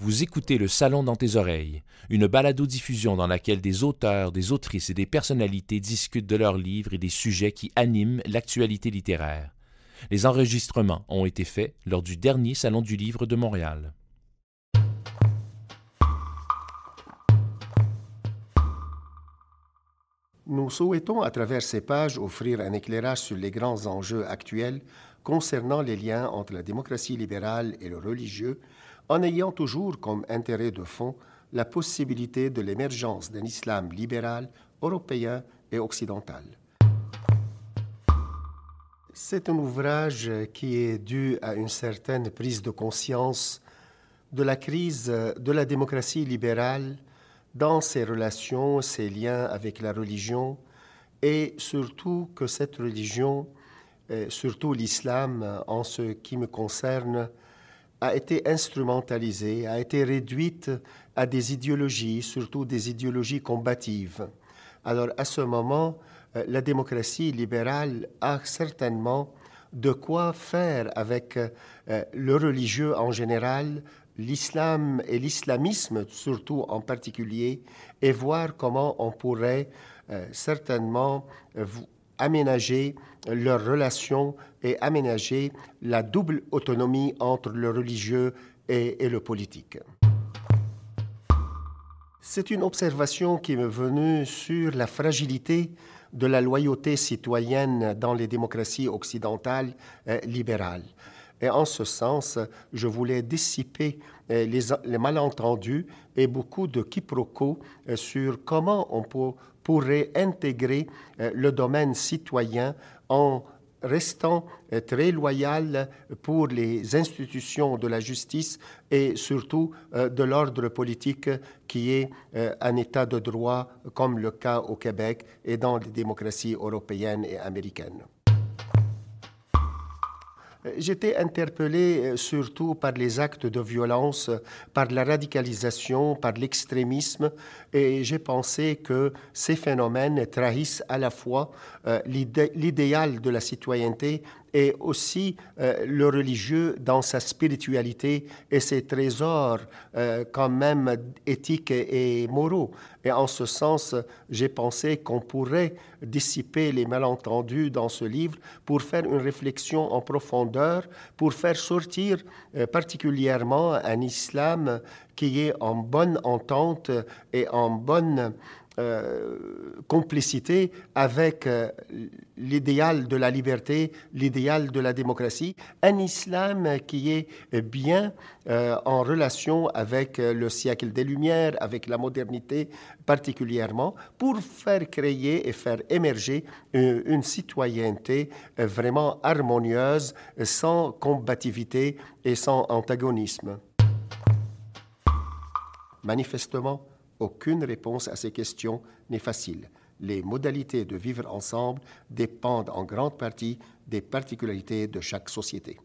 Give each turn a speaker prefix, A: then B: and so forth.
A: Vous écoutez Le Salon dans tes oreilles, une balado-diffusion dans laquelle des auteurs, des autrices et des personnalités discutent de leurs livres et des sujets qui animent l'actualité littéraire. Les enregistrements ont été faits lors du dernier Salon du Livre de Montréal.
B: Nous souhaitons à travers ces pages offrir un éclairage sur les grands enjeux actuels concernant les liens entre la démocratie libérale et le religieux en ayant toujours comme intérêt de fond la possibilité de l'émergence d'un islam libéral, européen et occidental. C'est un ouvrage qui est dû à une certaine prise de conscience de la crise de la démocratie libérale dans ses relations, ses liens avec la religion, et surtout que cette religion, surtout l'islam en ce qui me concerne, a été instrumentalisée, a été réduite à des idéologies, surtout des idéologies combatives. Alors à ce moment, euh, la démocratie libérale a certainement de quoi faire avec euh, le religieux en général, l'islam et l'islamisme surtout en particulier, et voir comment on pourrait euh, certainement aménager leurs relations et aménager la double autonomie entre le religieux et, le politique. C'est une observation qui m'est venue sur la fragilité de la loyauté citoyenne dans les démocraties occidentales euh, libérales. Et en ce sens, je voulais dissiper euh, les, malentendus et beaucoup de quiproquos euh, sur comment on pourrait intégrer le domaine citoyen en restant euh, très loyal pour les institutions de la justice et surtout euh, de l'ordre politique qui est euh, un État de droit comme le cas au Québec et dans les démocraties européennes et américaines. J'étais interpellé surtout par les actes de violence, par la radicalisation, par l'extrémisme, et j'ai pensé que ces phénomènes trahissent à la fois l'idéal de la citoyenneté et aussi euh, le religieux dans sa spiritualité et ses trésors euh, quand même éthiques et, moraux. Et en ce sens, j'ai pensé qu'on pourrait dissiper les malentendus dans ce livre pour faire une réflexion en profondeur, pour faire sortir euh, particulièrement un islam qui est en bonne entente et en bonne complicité avec euh, l'idéal de la liberté, l'idéal de la démocratie, un islam qui est bien euh, en relation avec le siècle des Lumières, avec la modernité particulièrement, pour faire créer et faire émerger une citoyenneté vraiment harmonieuse, sans combativité et sans antagonisme. Manifestement, aucune réponse à ces questions n'est facile. Les modalités de vivre ensemble dépendent en grande partie des particularités de chaque société.